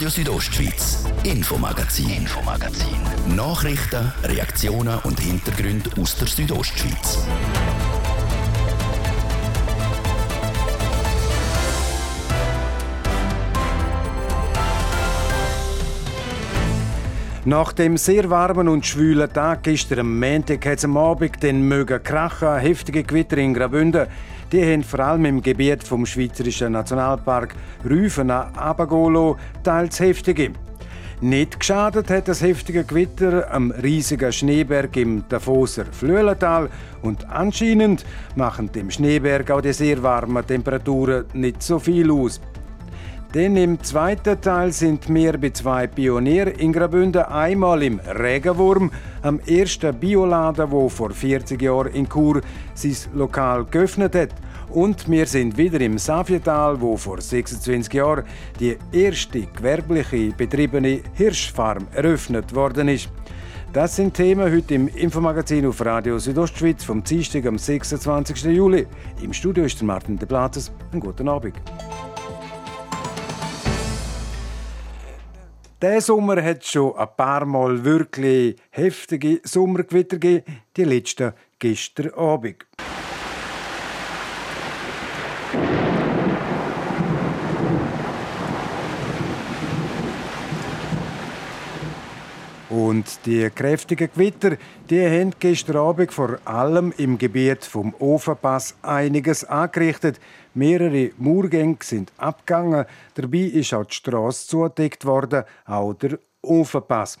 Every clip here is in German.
Radio Südostschweiz, Infomagazin, Infomagazin. Nachrichten, Reaktionen und Hintergründe aus der Südostschweiz. Nach dem sehr warmen und schwülen Tag gestern am Montag hat es am Abend den mögen krachen, heftige Gewitter in Graubünden. Die haben vor allem im Gebiet vom Schweizerischen Nationalpark Rüfen an Abagolo teils heftige. Nicht geschadet hat das heftige Gewitter am riesigen Schneeberg im Davoser Flöhlental und anscheinend machen dem Schneeberg auch die sehr warmen Temperaturen nicht so viel aus. Denn im zweiten Teil sind wir bei zwei Pionieren in Graubünden einmal im Regenwurm, am ersten Bioladen, wo vor 40 Jahren in Chur sein Lokal geöffnet hat. Und wir sind wieder im Savietal, wo vor 26 Jahren die erste gewerbliche betriebene Hirschfarm eröffnet worden ist. Das sind Themen heute im Infomagazin auf Radio Südostschweiz vom Dienstag am 26. Juli. Im Studio ist Martin de Platzes. Einen guten Abend. Der Sommer hat schon ein paar Mal wirklich heftige Sommergewitter gegeben, die letzten gestern Abend. Und die kräftigen Gewitter, die haben gestern Abend vor allem im Gebiet vom Ofenpass einiges angerichtet. Mehrere Murgänge sind abgegangen. Dabei ist auch die Straße zugedeckt worden, auch der Ofenpass.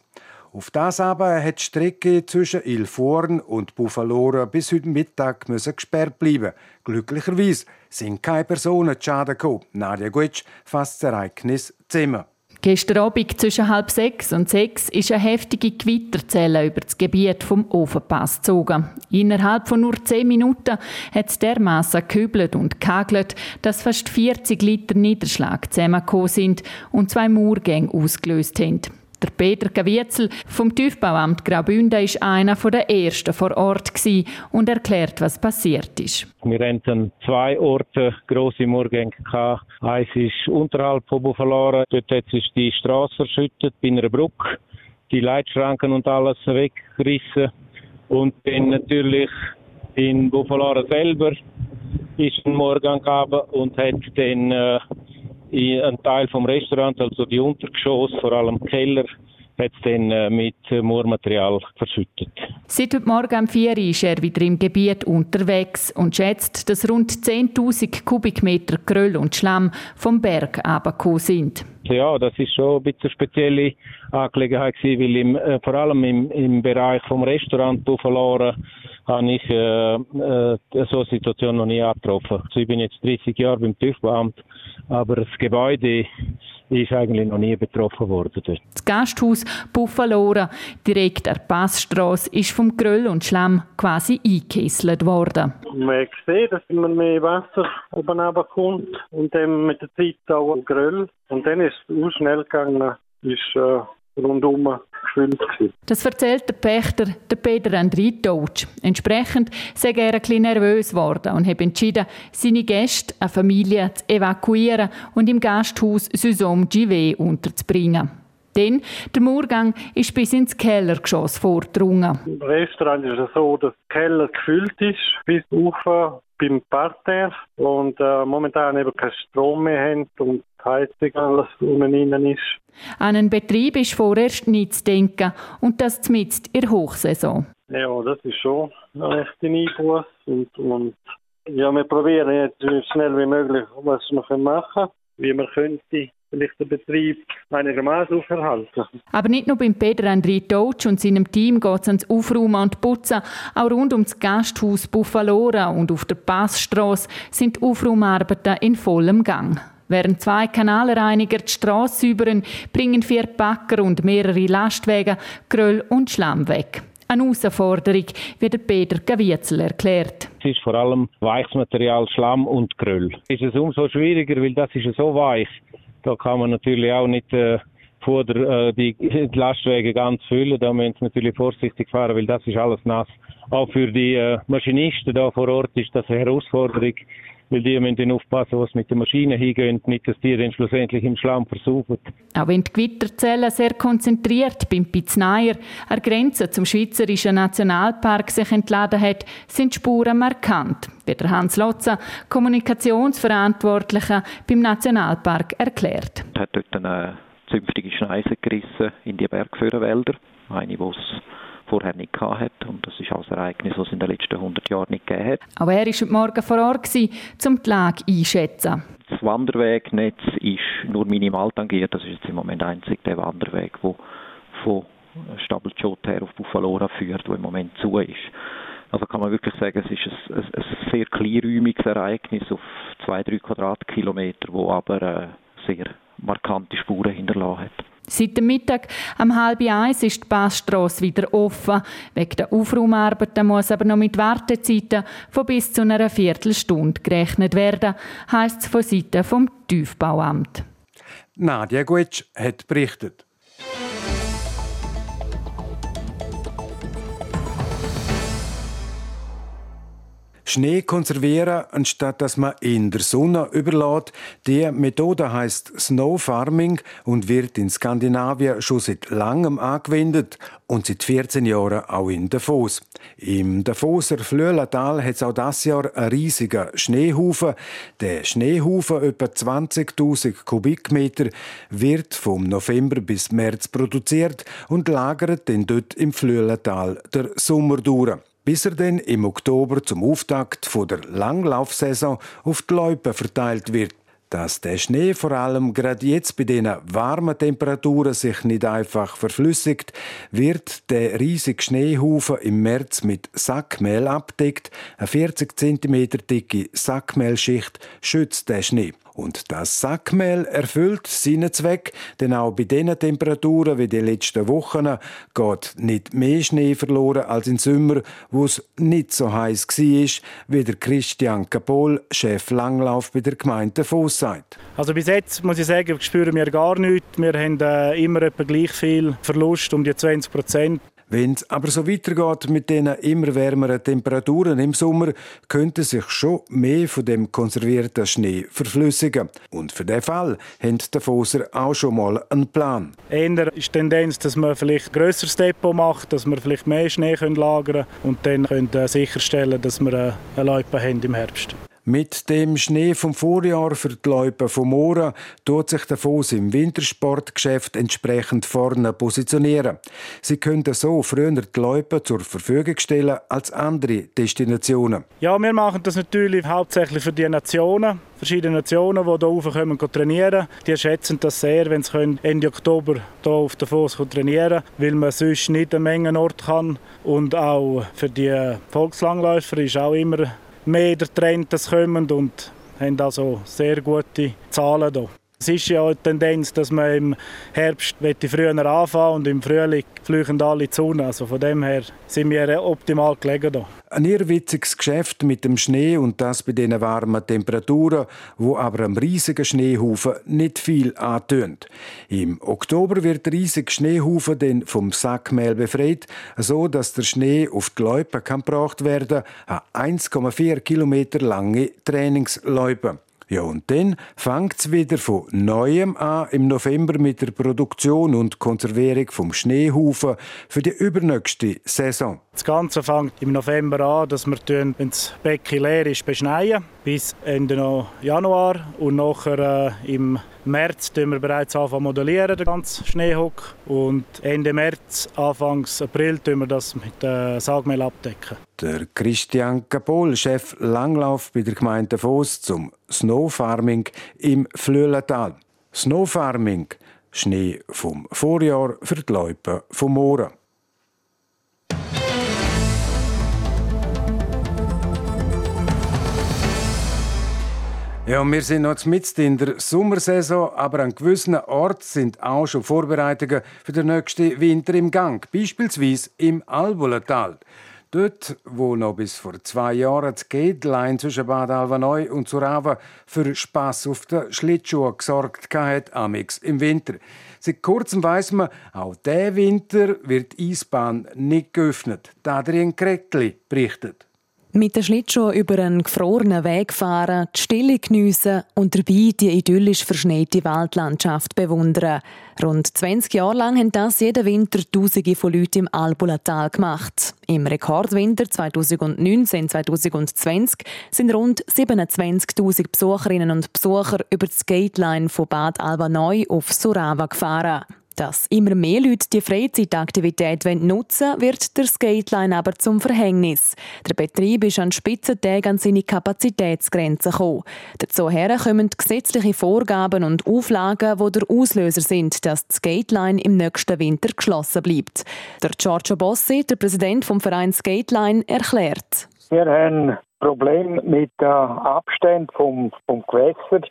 Auf das aber hat die Strecke zwischen Ilforn und Buffalora bis heute Mittag gesperrt bleiben. Glücklicherweise sind keine Personen zu Schaden gekommen. Nadia Gutsch fasst das Ereignis zusammen. Gestern Abend zwischen halb sechs und sechs ist eine heftige Gewitterzelle über das Gebiet vom Ofenpass gezogen. Innerhalb von nur zehn Minuten hat es dermassen gekübelt und gehagelt, dass fast 40 Liter Niederschlag zusammengekommen sind und zwei Murgänge ausgelöst haben. Der Peter Gavietzel vom Tiefbauamt Graubünden ist einer der ersten vor Ort und erklärt, was passiert ist. Wir hatten zwei Orte grosse Murgänge. Eins ist unterhalb von Buffalora. Dort hat sich die Straße verschüttet bei einer Brücke. Die Leitschranken und alles weggerissen. Und dann natürlich in Buffalora selber ist ein Murgang gegangen und hat dann äh, ein Teil vom Restaurant, also die Untergeschoss, vor allem Keller, hat es dann äh, mit Moormaterial verschüttet. Seit heute Morgen um 4 Uhr ist er wieder im Gebiet unterwegs und schätzt, dass rund 10.000 Kubikmeter Gröll und Schlamm vom Berg abgekommen sind. Ja, das ist schon ein bisschen eine spezielle Angelegenheit gewesen, weil im, äh, vor allem im, im Bereich vom Restaurant Buffalora habe ich äh, äh, so eine Situation noch nie angetroffen. Also ich bin jetzt 30 Jahre beim TÜV-Beamt, aber das Gebäude ist eigentlich noch nie betroffen worden. Das Gasthaus Buffalora, direkt an der Passstrasse, ist vom Gröll und Schlamm quasi eingekesselt worden. Man sieht, dass immer mehr Wasser oben runterkommt und dann mit der Zeit auch Gröll. Und dann ist es auch schnell gegangen, ist äh, rundum gefüllt. Gewesen. Das erzählt der Pächter, der Peter Deutsch. Entsprechend sei er ein bisschen nervös geworden und hat entschieden, seine Gäste, eine Familie zu evakuieren und im Gasthaus Susom Givet unterzubringen. Denn der Murgang ist bis ins Kellergeschoss vorgedrungen. Im Restaurant ist es so, dass der Keller gefüllt ist bis auf beim Parterre und äh, momentan eben keinen Strom mehr haben und Heizung innen ist. An einen Betrieb ist vorerst nicht zu denken und das zumindest in der Hochsaison. Ja, das ist schon ein echter Einfluss und, und ja, wir probieren jetzt so schnell wie möglich, was wir machen können, wie wir könnte vielleicht den Betrieb einigermaßen aufhalten. Aber nicht nur beim Peter André Deutsch und seinem Team geht es ans Aufräumen und Putzen. Auch rund ums Gasthaus Buffalora und auf der Passstrasse sind Aufräumarbeiten in vollem Gang. Während zwei Kanalreiniger die Strasse säubern, bringen vier Backer und mehrere Lastwagen Gröll und Schlamm weg. Eine Herausforderung, wie der Peter Gavietzel erklärt. Es ist vor allem weiches Material, Schlamm und Gröll. Es ist umso schwieriger, weil das ist so weich. Da kann man natürlich auch nicht äh, vor der, äh, die, die Lastwagen ganz füllen. Da müssen sie natürlich vorsichtig fahren, weil das ist alles nass. Auch für die äh, Maschinisten da vor Ort ist das eine Herausforderung, weil die müssen aufpassen, was mit den Maschinen hingeht, nicht, dass die dann schlussendlich im Schlamm versaufen. Auch wenn die Gewitterzellen sehr konzentriert beim Pizneier an Grenze zum Schweizerischen Nationalpark sich entladen hat, sind Spuren markant, wie der Hans Lotzer, Kommunikationsverantwortlicher beim Nationalpark, erklärt. Er hat dort eine zünftige Schneise gerissen in die Bergführerwälder, eine, die es vorher nicht hat. Und das ist auch ein Ereignis, das es in den letzten 100 Jahren nicht gegeben hat. Auch er war heute Morgen vor Ort, um die Lage einzuschätzen. Das Wanderwegnetz ist nur minimal tangiert. Das ist jetzt im Moment einzig der Wanderweg, der von Stabelschot her auf Buffalora führt, der im Moment zu ist. Also kann man wirklich sagen, es ist ein, ein, ein sehr kleinräumiges Ereignis auf zwei, drei Quadratkilometer, wo aber äh, sehr markante Spuren hinterlassen hat. Seit dem Mittag um halb eins ist die Passstrasse wieder offen. Wegen der Aufraumarbeiten muss aber noch mit Wartezeiten von bis zu einer Viertelstunde gerechnet werden, heisst es von Seiten vom Tiefbauamt. Nadja Guetsch hat berichtet. Schnee konservieren, anstatt dass man in der Sonne überlässt. Die Methode heißt Snow Farming und wird in Skandinavien schon seit langem angewendet und seit 14 Jahren auch in Davos. Im Davoser Flöhlental hat es auch das Jahr einen riesigen Schneehaufen. Der Schneehaufen, etwa 20.000 Kubikmeter, wird vom November bis März produziert und lagert dann dort im Flöhlental der Sommer durch bis er dann im Oktober zum Auftakt der Langlaufsaison auf die Loipen verteilt wird. Dass der Schnee vor allem gerade jetzt bei diesen warmen Temperaturen sich nicht einfach verflüssigt, wird der riesige Schneehaufen im März mit Sackmehl abdeckt. Eine 40 cm dicke Sackmehlschicht schützt den Schnee. Und das Sackmehl erfüllt seinen Zweck, denn auch bei diesen Temperaturen wie die letzten Wochen geht nicht mehr Schnee verloren als im Sommer, wo es nicht so heiß war, wie der Christian Kapol, Chef Langlauf bei der Gemeinde Voss sagt. Also bis jetzt muss ich sagen, spüren wir gar nichts. Wir haben äh, immer etwa gleich viel Verlust, um die 20 Prozent. Wenn es aber so weitergeht mit den immer wärmeren Temperaturen im Sommer, könnte sich schon mehr von dem konservierten Schnee verflüssigen. Und für den Fall haben die Foser auch schon mal einen Plan. Eher ist die Tendenz, dass man vielleicht ein grösseres Depot macht, dass wir vielleicht mehr Schnee lagern können und dann können sicherstellen, dass wir eine Loipe haben im Herbst. Mit dem Schnee vom Vorjahr für die Leute von Mora tut sich der Fuß im Wintersportgeschäft entsprechend vorne positionieren. Sie können so früher die Leute zur Verfügung stellen als andere Destinationen. Ja, wir machen das natürlich hauptsächlich für die Nationen, verschiedene Nationen, die hier raufkommen trainieren. Die schätzen das sehr, wenn sie Ende Oktober hier auf der Fuß trainieren können, weil man sonst nicht eine Menge Ort kann. Und auch für die Volkslangläufer ist auch immer mehr der kommen und haben also sehr gute Zahlen hier. Es ist ja eine Tendenz, dass man im Herbst früher anfangen und im Frühling flüchen alle die Sonne. Also von dem her sind wir optimal gelegen hier. Ein irrwitziges Geschäft mit dem Schnee und das bei diesen warmen Temperaturen, wo aber am riesigen Schneehaufen nicht viel antönt. Im Oktober wird der riesige Schneehaufen dann vom Sackmehl befreit, so dass der Schnee auf die Loipe kann gebracht werden, eine 1,4 Kilometer lange Trainingsloipe. Ja, und dann fängt es wieder von Neuem an im November mit der Produktion und Konservierung vom Schneehaufen für die übernächste Saison. Das Ganze fängt im November an, dass wir, wenn das Becken leer ist, beschneien bis Ende Januar und nachher äh, im März tun wir bereits anfangen modellieren, den ganzen Schneehock. Und Ende März, Anfang April tun wir das mit äh, Sagmehl abdecken. Der Christian Kapol, Chef Langlauf bei der Gemeinde Voss zum Snow Farming im Flöhlental. Snow Farming, Schnee vom Vorjahr für die Leute vom Mohren. Ja, wir sind noch mitten in der Sommersaison, aber an gewissen Orten sind auch schon Vorbereitungen für den nächsten Winter im Gang. Beispielsweise im Albulental. Dort, wo noch bis vor zwei Jahren das Gate-Line zwischen Bad Alvaneu und Surava für Spass auf den Schlittschuhen gesorgt hat, amix im Winter. Seit kurzem weiss man, auch diesen Winter wird die Eisbahn nicht geöffnet. Adrian Krekli berichtet. Mit der Schlittschuh über einen gefrorenen Weg fahren, die Stille geniessen und dabei die idyllisch verschneite Waldlandschaft bewundern. Rund 20 Jahre lang haben das jeden Winter Tausende von Leuten im Albulatal gemacht. Im Rekordwinter 2019-2020 sind rund 27.000 Besucherinnen und Besucher über die Skateline von Bad Alba Neu auf Surava gefahren. Dass immer mehr Leute die Freizeitaktivität nutzen wollen, wird der Skateline aber zum Verhängnis. Der Betrieb ist an Spitzentagen an seine Kapazitätsgrenzen gekommen. Dazu kommen gesetzliche Vorgaben und Auflagen, die der Auslöser sind, dass die Skateline im nächsten Winter geschlossen bleibt. Der Giorgio Bossi, der Präsident vom Verein Skateline, erklärt. Wir haben Problem mit dem Abstand vom, vom Gewässer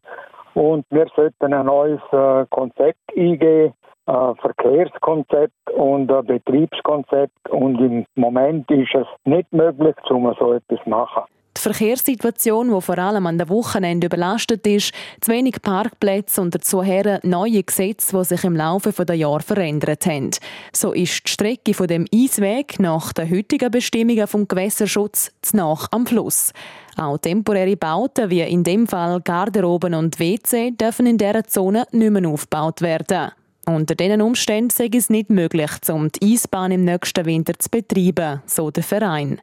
und wir sollten ein neues äh, Konzept eingehen, ein Verkehrskonzept und ein Betriebskonzept und im Moment ist es nicht möglich, um so etwas zu machen. Die Verkehrssituation, die vor allem an den Wochenenden überlastet ist, zu wenig Parkplätze und dazu neue Gesetze, die sich im Laufe der Jahre verändert haben. So ist die Strecke von dem Eisweg nach den heutigen Bestimmungen vom Gewässerschutz zu nach am Fluss. Auch temporäre Bauten wie in dem Fall Garderoben und WC dürfen in dieser Zone nicht mehr aufgebaut werden. Unter diesen Umständen sei es nicht möglich, um die Eisbahn im nächsten Winter zu betreiben, so der Verein.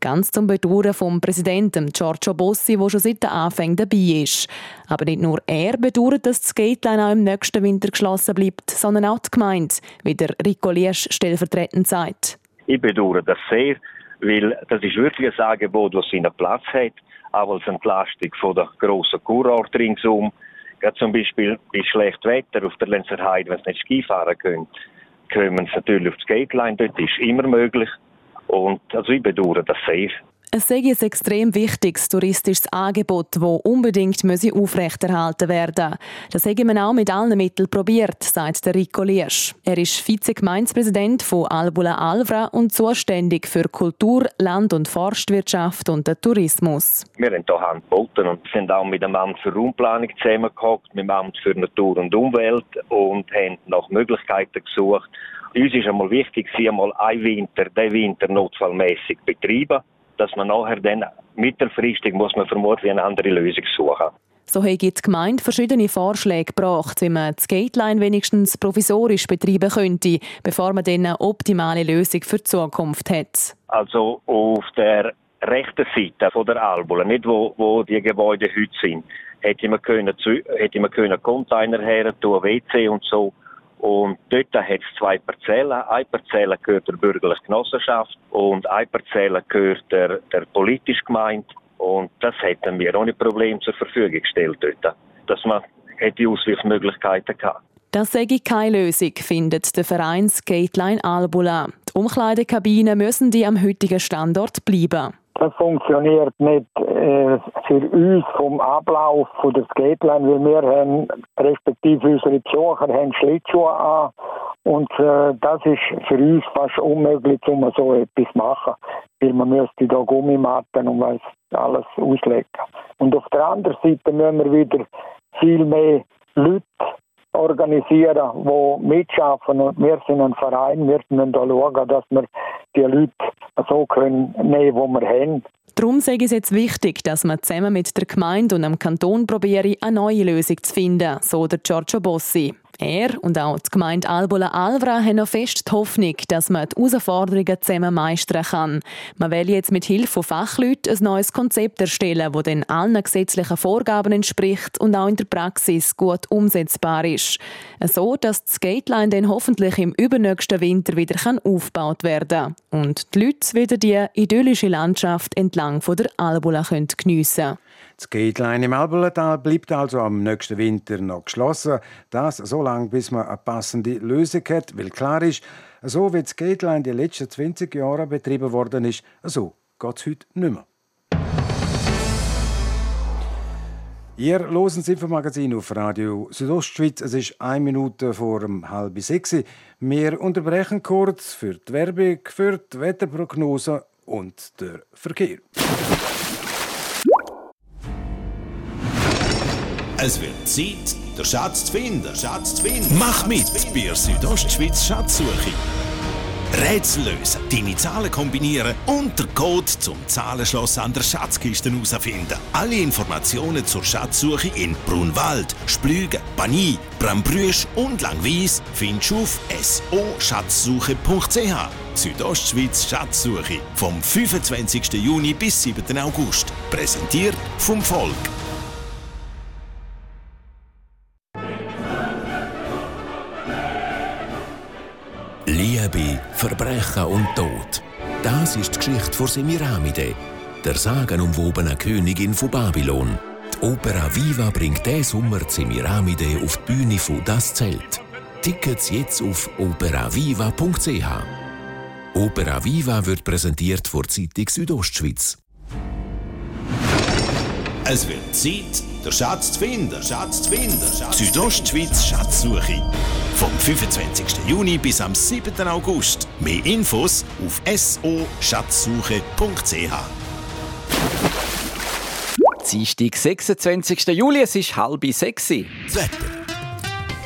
Ganz zum Bedauern vom Präsidenten Giorgio Bossi, der schon seit den Anfängen dabei ist. Aber nicht nur er bedauert, dass das Gateline auch im nächsten Winter geschlossen bleibt, sondern auch die Gemeinde, wie der Rico Liesch stellvertretend sagt. Ich bedauere das sehr, weil das ist wirklich ein Angebot, das seinen Platz hat, auch als Entlastung von der grossen Kurort ringsum. Gerade zum Beispiel bei schlechtem Wetter auf der Lenzer Heide, wenn sie nicht Ski fahren können, kommen sie natürlich auf das Gateline. Dort ist immer möglich. Und also ich bedauere das sehr. Es sei ein extrem wichtiges touristisches Angebot, das unbedingt aufrechterhalten werden Das hätte man auch mit allen Mitteln probiert, sagt der Rico Liesch. Er ist Vize-Gemeinspräsident von Albula Alvra und zuständig für Kultur, Land- und Forstwirtschaft und den Tourismus. Wir haben hier Hand geboten und sind auch mit dem Amt für Raumplanung zusammengehockt, mit dem Amt für Natur und Umwelt und haben nach Möglichkeiten gesucht. Uns ist einmal wichtig, einmal ein Winter, den Winter notfallmäßig betreiben dass man nachher dann mittelfristig muss man vermutlich eine andere Lösung suchen. So hat die Gemeinde verschiedene Vorschläge gebracht, wie man das Gateline wenigstens provisorisch betreiben könnte, bevor man dann eine optimale Lösung für die Zukunft hat. Also auf der rechten Seite von der Albula, nicht wo, wo die Gebäude heute sind, hätte man können, hätte man können Container her tun, WC und so und dort hat es zwei Parzellen. Eine Parzelle gehört der bürgerlichen Genossenschaft und eine Parzelle gehört der, der politischen Gemeinde. Und das hätten wir ohne Problem zur Verfügung gestellt dort. Dass man hätte Ausweichmöglichkeiten gehabt. Das sei keine Lösung, findet der Verein Skateline Albula. Die Umkleidekabinen müssen die am heutigen Standort bleiben. Das funktioniert nicht äh, für uns vom Ablauf von der Skateline, weil wir haben, respektive unsere Besucher haben Schlittschuhe an und äh, das ist für uns fast unmöglich, um so etwas zu machen, weil man müsste da Gummimatten und was alles auslegen. Und auf der anderen Seite müssen wir wieder viel mehr Leute organisieren, die mitschaffen. Und wir sind ein Verein, wir müssen da schauen, dass wir die Leute so können nehmen, wo wir haben. Darum sage es jetzt wichtig, dass man zusammen mit der Gemeinde und dem Kanton probiere, eine neue Lösung zu finden, so der Giorgio Bossi. Er und auch die Gemeinde Albola Alvra haben noch fest die Hoffnung, dass man die Herausforderungen zusammen meistern kann. Man will jetzt mit Hilfe von Fachleuten ein neues Konzept erstellen, das den allen gesetzlichen Vorgaben entspricht und auch in der Praxis gut umsetzbar ist. So, dass die Skateline dann hoffentlich im übernächsten Winter wieder aufgebaut werden kann und die Leute wieder die idyllische Landschaft entlang der Albola geniessen können. Das Gateline im Albulental bleibt also am nächsten Winter noch geschlossen. Das so lange, bis man eine passende Lösung hat, weil klar ist, so wie das Gateline die letzten 20 Jahre betrieben worden ist, so geht es heute nicht mehr. Ihr hören das Infomagazin auf Radio Südostschweiz. Es ist eine Minute vor halb sechs. Wir unterbrechen kurz für die Werbung, für die Wetterprognose und den Verkehr. Es wird Zeit, den Schatz zu finden. Schatz zu finden. Mach mit bei der Südostschweiz Schatzsuche. Rätsel lösen, deine Zahlen kombinieren und den Code zum Zahlenschloss an der Schatzkiste herausfinden. Alle Informationen zur Schatzsuche in Brunwald, Splügen, Bani, Brambrüsch und Langwies findest du auf so-schatzsuche.ch. Südostschweiz Schatzsuche vom 25. Juni bis 7. August. Präsentiert vom Volk. Liebe, Verbrechen und Tod. Das ist die Geschichte von Semiramide, der sagenumwobenen Königin von Babylon. Die Opera Viva bringt diesen Sommer Semiramide auf die Bühne von Das Zelt. Tickets jetzt auf operaviva.ch. Opera Viva wird präsentiert von Zeitung Südostschweiz. Es wird Zeit, den Schatz zu finden. Schatz zu finden. Südostschweiz Schatzsuche. Vom 25. Juni bis am 7. August. Mehr Infos auf so-schatzsuche.ch. Dienstag, 26. Juli, es ist halb sechs. Das Wetter.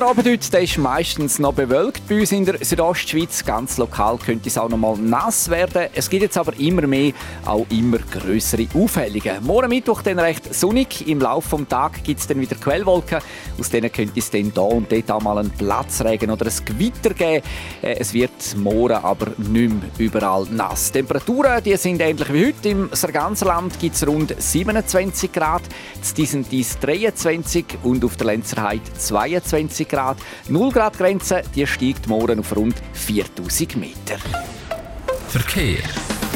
Abend heute der ist meistens noch bewölkt bei uns in der Südostschweiz. Ganz lokal könnte es auch noch mal nass werden. Es gibt jetzt aber immer mehr, auch immer größere Aufhellungen. Morgen Mittwoch dann recht sonnig. Im Laufe des Tages gibt es dann wieder Quellwolken. Aus denen könnte es dann hier und dort auch mal einen Platzregen oder ein Gewitter geben. Äh, es wird morgen aber nicht mehr überall nass. Die Temperaturen die sind ähnlich wie heute. Im Sarganserland gibt es rund 27 Grad, in diesen 23 und auf der Lenzerheide 22 30 Grad. 0 Grad Grenze die steigt morgen auf rund 4000 Meter. Verkehr.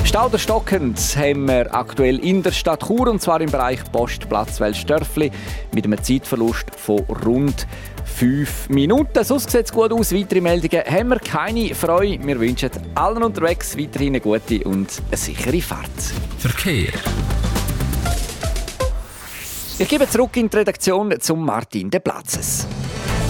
Stauder stockend haben wir aktuell in der Stadt Chur und zwar im Bereich Postplatz Welsdörfli mit einem Zeitverlust von rund 5 Minuten. Sonst sieht es gut aus. Weitere Meldungen haben wir keine Freude. Wir wünschen allen unterwegs weiterhin eine gute und eine sichere Fahrt. Verkehr. Ich gebe zurück in die Redaktion zum Martin de Platzes.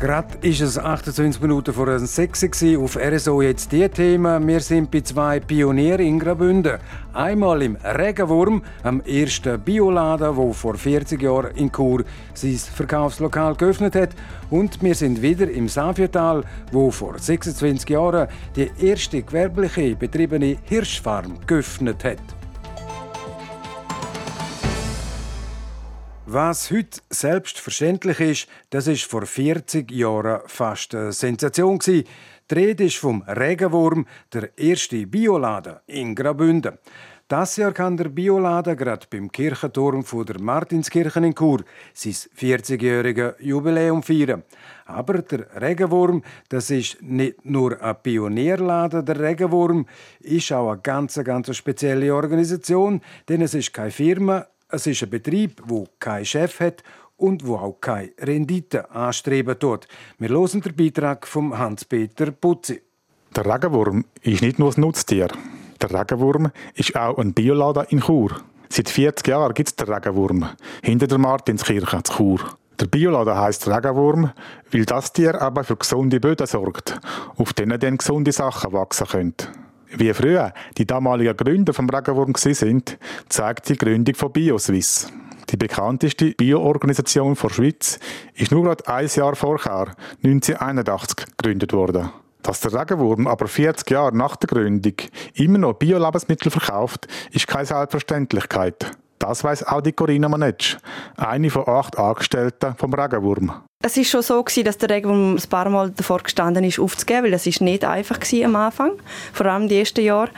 Gerade ist es 28 Minuten vor 6 Uhr auf RSO jetzt die Themen. Wir sind bei zwei Pionieren in Graubünden. Einmal im Regenwurm, am ersten Bioladen, wo vor 40 Jahren in Chur sein Verkaufslokal geöffnet hat. Und wir sind wieder im Saviertal, wo vor 26 Jahren die erste gewerbliche betriebene Hirschfarm geöffnet hat. Was heute selbstverständlich ist, das ist vor 40 Jahren fast eine Sensation Die Rede ist vom Regenwurm, der erste Bioladen in Graubünden. Das Jahr kann der Bioladen gerade beim Kirchenturm von der Martinskirche in Chur sein 40-jähriges Jubiläum feiern. Aber der Regenwurm, das ist nicht nur ein Pionierladen. Der Regenwurm ist auch eine ganz, ganz spezielle Organisation, denn es ist keine Firma, es ist ein Betrieb, wo keinen Chef hat und wo auch keine Rendite anstreben tut. Wir hören den Beitrag von Hans-Peter Putzi. Der Regenwurm ist nicht nur ein Nutztier. Der Regenwurm ist auch ein Bioladen in Chur. Seit 40 Jahren gibt es den Regenwurm, hinter der Martinskirche zu Chur. Der Bioladen heisst Regenwurm, weil das Tier aber für gesunde Böden sorgt, auf denen dann gesunde Sachen wachsen können. Wie früher die damaligen Gründer vom Regenwurm sind, zeigt die Gründung von BioSwiss. Die bekannteste Bio-Organisation der Schweiz ist nur gerade ein Jahr vorher, 1981, gegründet worden. Dass der Regenwurm aber 40 Jahre nach der Gründung immer noch Bio-Lebensmittel verkauft, ist keine Selbstverständlichkeit. Das weiß auch die Corinna Manetsch, eine von acht Angestellten vom Regenwurm. Es ist schon so gewesen, dass der Regenwurm ein paar Mal davor gestanden ist, aufzugeben, weil es ist nicht einfach war am Anfang, vor allem die ersten Jahre.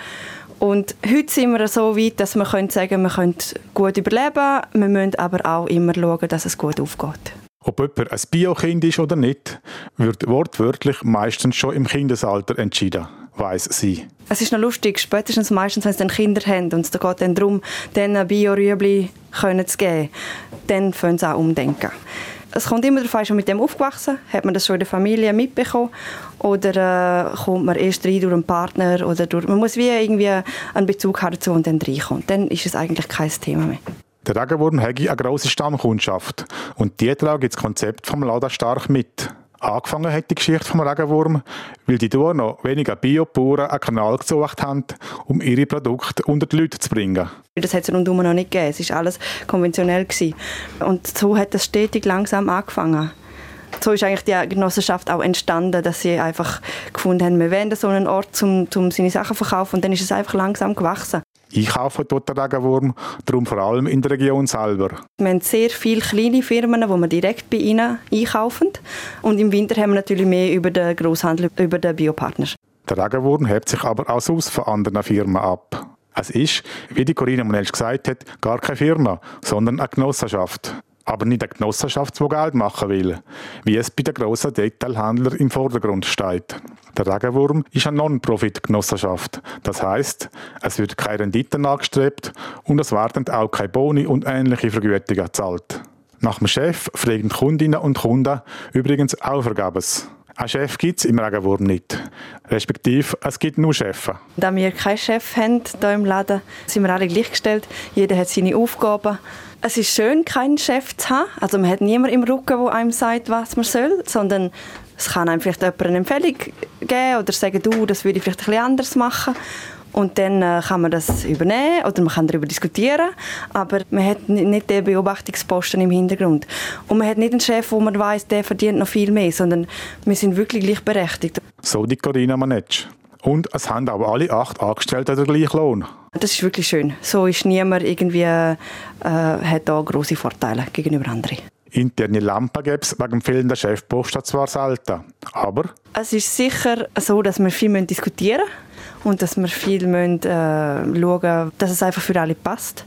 Und heute sind wir so weit, dass wir können sagen, wir können gut überleben, wir müssen aber auch immer schauen, dass es gut aufgeht. Ob jemand ein Biokind ist oder nicht, wird wortwörtlich meistens schon im Kindesalter entschieden weiss sie. Es ist noch lustig, spätestens meistens, wenn sie dann Kinder haben und es geht dann darum, denen Bio-Rüebli zu geben, dann fangen sie auch umdenken. Es kommt immer darauf an, ist man mit dem aufgewachsen, hat man das schon in der Familie mitbekommen oder äh, kommt man erst rein durch einen Partner oder durch, man muss wie irgendwie einen Bezug haben dazu und dann reinkommt. Dann ist es eigentlich kein Thema mehr. Der Regenwurm hat eine grosse Stammkundschaft und die tragen das Konzept vom Lada stark mit. Angefangen hat die Geschichte vom Regenwurm, weil die dort noch weniger Biobauern einen Kanal gesucht haben, um ihre Produkte unter die Leute zu bringen. Das hat es rundum noch nicht gegeben. Es war alles konventionell. Gewesen. Und so hat das stetig langsam angefangen. So ist eigentlich die Genossenschaft auch entstanden, dass sie einfach gefunden haben, wir wollen so einen Ort, um, um seine Sachen zu verkaufen. Und dann ist es einfach langsam gewachsen einkaufen dort den Regenwurm, darum vor allem in der Region selber. Wir haben sehr viele kleine Firmen, die wir direkt bei ihnen einkaufen. Und im Winter haben wir natürlich mehr über den Großhandel, über den Biopartner. Der Regenwurm hebt sich aber auch sonst von anderen Firmen ab. Es ist, wie die Corinna Monelsch gesagt hat, gar keine Firma, sondern eine Genossenschaft aber nicht eine Genossenschaft, die Geld machen will, wie es bei den grossen Detailhändlern im Vordergrund steht. Der Regenwurm ist eine Non-Profit-Genossenschaft. Das heißt, es wird keine Renditen angestrebt und es werden auch keine Boni und ähnliche Vergütungen gezahlt. Nach dem Chef fragen Kundinnen und Kunden übrigens auch vergebens. Ein Chef gibt es im Regenwurm nicht. Respektive, es gibt nur Chefs. Da wir keinen Chef haben hier im Laden, sind wir alle gleichgestellt. Jeder hat seine Aufgaben. Es ist schön, keinen Chef zu haben. Also man hat niemanden im Rücken, der einem sagt, was man soll, sondern es kann einem vielleicht jemand eine Empfehlung geben oder sagen, du, das würde ich vielleicht ein bisschen anders machen. Und dann äh, kann man das übernehmen oder man kann darüber diskutieren, aber man hat nicht den Beobachtungsposten im Hintergrund. Und man hat nicht einen Chef, wo man weiß, der verdient noch viel mehr, sondern wir sind wirklich gleichberechtigt. So die Corinna Manetsch. Und es haben aber alle acht Angestellten den gleichen Lohn. Das ist wirklich schön. So ist niemand irgendwie, äh, hat da große Vorteile gegenüber anderen. Interne Lampen gibt es wegen dem fehlenden Chefposten zwar selten, aber... Es ist sicher so, dass wir viel diskutieren müssen und dass wir viel müssen, äh, schauen dass es einfach für alle passt.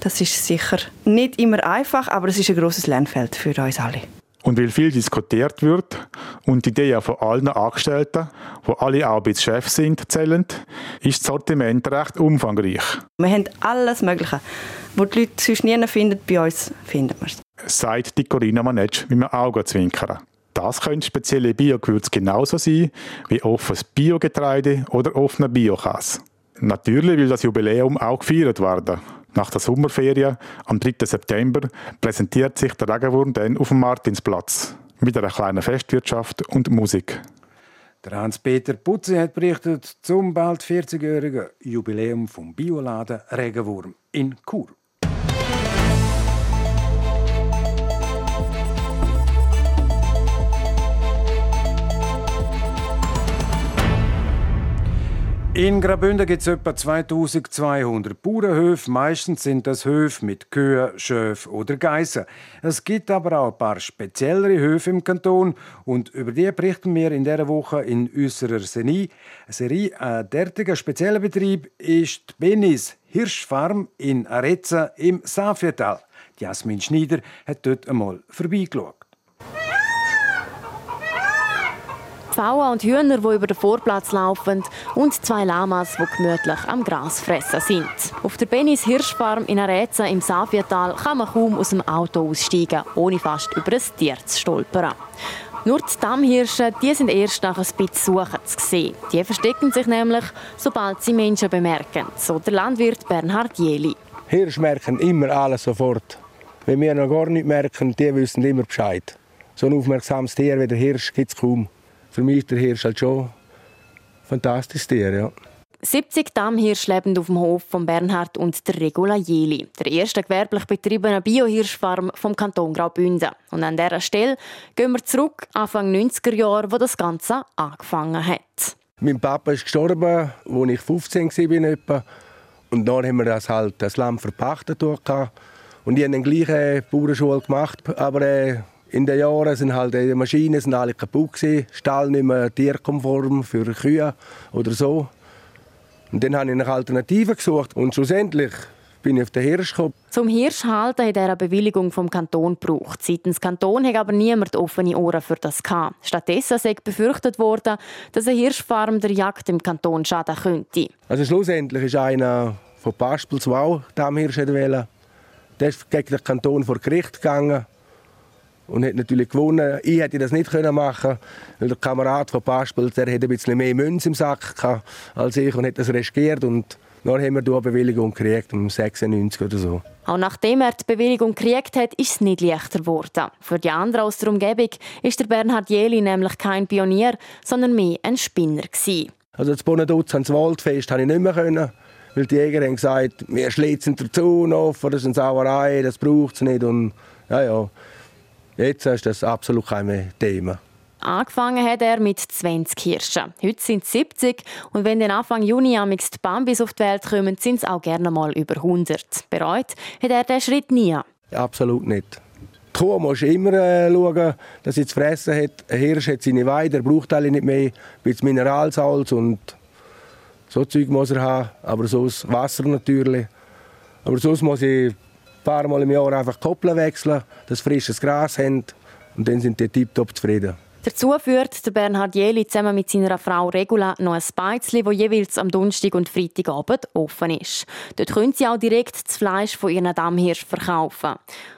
Das ist sicher nicht immer einfach, aber es ist ein großes Lernfeld für uns alle. Und weil viel diskutiert wird und die Ideen von allen Angestellten, wo alle auch als Chef sind, zählen, ist das Sortiment recht umfangreich. Wir haben alles Mögliche. Wo die Leute sonst nie finden, bei uns finden wir es. Sagt die Corinna Manetsch mit einem Augenzwinkern. Das können spezielle Biogewürze genauso sein wie offenes Biogetreide oder offener Biokäse. Natürlich will das Jubiläum auch gefeiert werden. Nach der Sommerferien am 3. September präsentiert sich der Regenwurm dann auf dem Martinsplatz mit einer kleinen Festwirtschaft und Musik. Der Hans-Peter Putze hat berichtet zum bald 40-jährigen Jubiläum vom Bioladen Regenwurm in Chur. In Graubünden gibt es etwa 2200 Bauernhöfe. Meistens sind das Höfe mit Kühen, Schöfen oder Geissen. Es gibt aber auch ein paar speziellere Höfe im Kanton und über die berichten wir in dieser Woche in unserer Serie. Ein derartiger spezieller Betrieb ist die Benis Hirschfarm in Arezza im Safietal. Jasmin Schneider hat dort einmal vorbeigeschaut. Pfauen und Hühner, die über den Vorplatz laufen und zwei Lamas, die gemütlich am Gras fressen sind. Auf der Benis Hirschfarm in Areza im Saviertal kann man kaum aus dem Auto aussteigen, ohne fast über ein Tier zu stolpern. Nur die Dammhirsche die sind erst nach ein bisschen Suchen zu sehen. Die verstecken sich nämlich, sobald sie Menschen bemerken, so der Landwirt Bernhard Jeli. Hirsche merken immer alles sofort. Wenn wir noch gar nichts merken, die wissen immer Bescheid. So ein aufmerksames Tier wie der Hirsch gibt es kaum für mich ist der Hirsch halt schon ein fantastisches Tier. Ja. 70 Dammhirsche leben auf dem Hof von Bernhard und der Regula Jeli, der ersten gewerblich betriebenen Biohirschfarm vom Kanton Graubünden. Und an dieser Stelle gehen wir zurück, Anfang 90er Jahre, wo das Ganze angefangen hat. Mein Papa ist gestorben, als ich 15 war. Und dann haben wir das halt das Lamm verpachtet. Und ich habe dann gleich eine Bauernschule gemacht, aber äh, in den Jahren sind halt die Maschinen sind alle kaputt gewesen, Stall nicht mehr tierkonform für Kühe oder so. Und dann habe ich nach Alternativen gesucht und schlussendlich bin ich auf den Hirsch gekommen. Zum Hirschhalten hat er eine Bewilligung vom Kanton gebraucht. Seitens Kanton hat aber niemand offene Ohren für das gehabt. Stattdessen sei befürchtet worden, dass eine Hirschfarm der Jagd im Kanton schaden könnte. Also schlussendlich ist einer von Paspel zu auch dem Hirsch wählen. Der ist gegen den Kanton vor Gericht gegangen und hat natürlich gewonnen. Ich hätte das nicht können machen, weil der Kamerad von Paspel, der hat ein bisschen mehr Münze im Sack gehabt als ich und hat das riskiert und dann haben wir eine Bewilligung gekriegt, um 96 oder so. Auch nachdem er die Bewilligung gekriegt hat, ist es nicht leichter geworden. Für die anderen aus der Umgebung ist der Bernhard Jeli nämlich kein Pionier, sondern mehr ein Spinner gewesen. Also das Bonaduz ans Waldfest konnte ich nicht mehr können, weil die Jäger haben gesagt, wir schlitzen der Zaun auf, das ist eine Sauerei, das braucht es nicht. Und ja, ja, jetzt ist das absolut kein Thema. Angefangen hat er mit 20 Hirschen. Heute sind es 70 und wenn dann Anfang Juni die Bambis auf die Welt kommen, sind es auch gerne mal über 100. Bereut hat er diesen Schritt nie. Absolut nicht. Die Kuh muss immer äh, schauen, dass sie zu fressen hat. Ein Hirsch hat seine Weide, er braucht alle nicht mehr. Ein bisschen Mineralsalz und so Zeug muss er haben. Aber sonst Wasser natürlich. Aber sonst muss ich paar Mal im Jahr einfach Koppeln wechseln, dass frisches Gras haben. Und dann sind die tiptop zufrieden. Dazu führt der Bernhard Jeli zusammen mit seiner Frau Regula noch ein Beizli, das jeweils am Donnerstag und Freitagabend offen ist. Dort können sie auch direkt das Fleisch von ihren Dammhirsch verkaufen.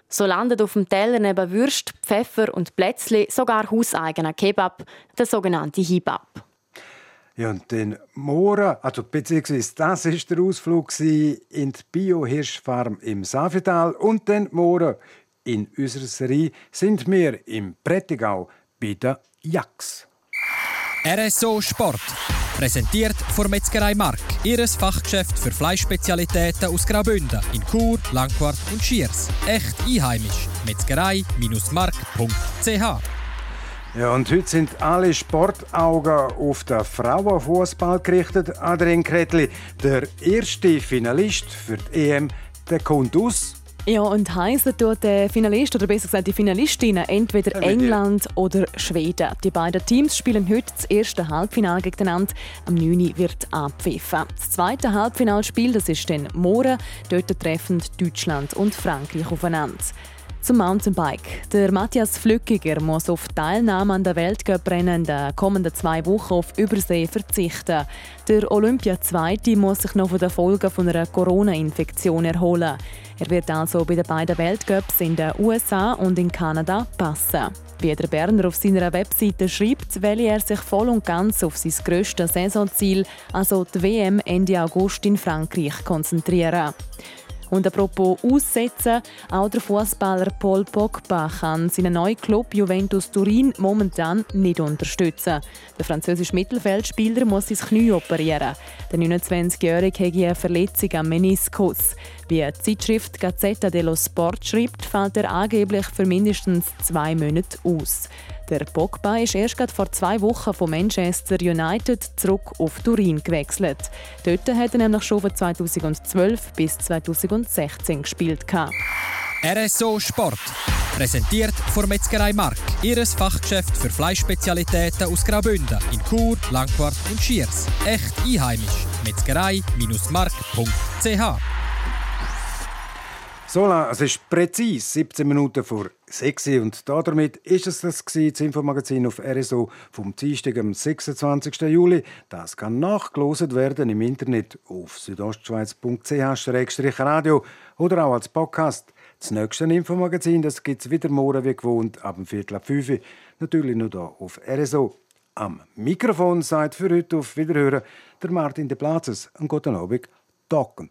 So landet auf dem Teller neben Würst, Pfeffer und Plätzli sogar hauseigener Kebab, der sogenannte Hibab. Ja, und den Mora, also beziehungsweise das ist der Ausflug in die Bio-Hirschfarm im Safetal und den Mora in unserer Serie sind wir im Prättigau bei der Jax. RSO Sport. Präsentiert von Metzgerei Mark, ihres Fachgeschäft für Fleischspezialitäten aus Graubünden in Chur, Langquart und Schiers. Echt einheimisch. Metzgerei-mark.ch ja, und heute sind alle Sportaugen auf den Frauenfußball gerichtet. Adrien Kretli, der erste Finalist für die EM, der kommt aus ja, und heißen tut der Finalist oder besser gesagt die Finalistinnen entweder England oder Schweden. Die beiden Teams spielen heute das erste Halbfinale gegeneinander. Am 9. wird abpfiffen. Das zweite Halbfinalspiel das ist dann morgen. Dort treffen Deutschland und Frankreich aufeinander. Zum Mountainbike. Der Matthias Flückiger muss auf Teilnahme an der Weltcuprennen in den kommenden zwei Wochen auf Übersee verzichten. Der Olympia-Zweite muss sich noch von den Folgen von einer Corona-Infektion erholen. Er wird also bei den beiden Weltcups in den USA und in Kanada passen. Wie der Berner auf seiner Webseite schreibt, will er sich voll und ganz auf sein grösstes Saisonziel, also die WM Ende August in Frankreich, konzentrieren. Und apropos Aussetzen, auch der Fußballer Paul Pogba kann seinen neuen Club Juventus Turin momentan nicht unterstützen. Der französische Mittelfeldspieler muss sein Knie operieren. Der 29-Jährige hat eine Verletzung am Meniskus. Wie die Zeitschrift Gazzetta dello Sport schreibt, fällt er angeblich für mindestens zwei Monate aus. Der Pogba ist erst vor zwei Wochen von Manchester United zurück auf Turin gewechselt. Dort hat er nämlich schon von 2012 bis 2016 gespielt. RSO Sport. Präsentiert von Metzgerei Mark, ihres Fachgeschäft für Fleischspezialitäten aus Graubünden in Chur, Langquart und Schiers. Echt einheimisch. Metzgerei-mark.ch so, es ist präzise 17 Minuten vor 6 und damit ist es das, gewesen, das Infomagazin auf RSO vom Dienstag, am 26. Juli. Das kann nachgelost werden im Internet auf südostschweiz.ch-radio oder auch als Podcast. Das nächste Infomagazin gibt es wieder morgen wie gewohnt ab dem Viertel ab 5 Natürlich nur hier auf RSO. Am Mikrofon seid für heute auf Wiederhören der Martin de Platzes. Einen guten Abend. Docken.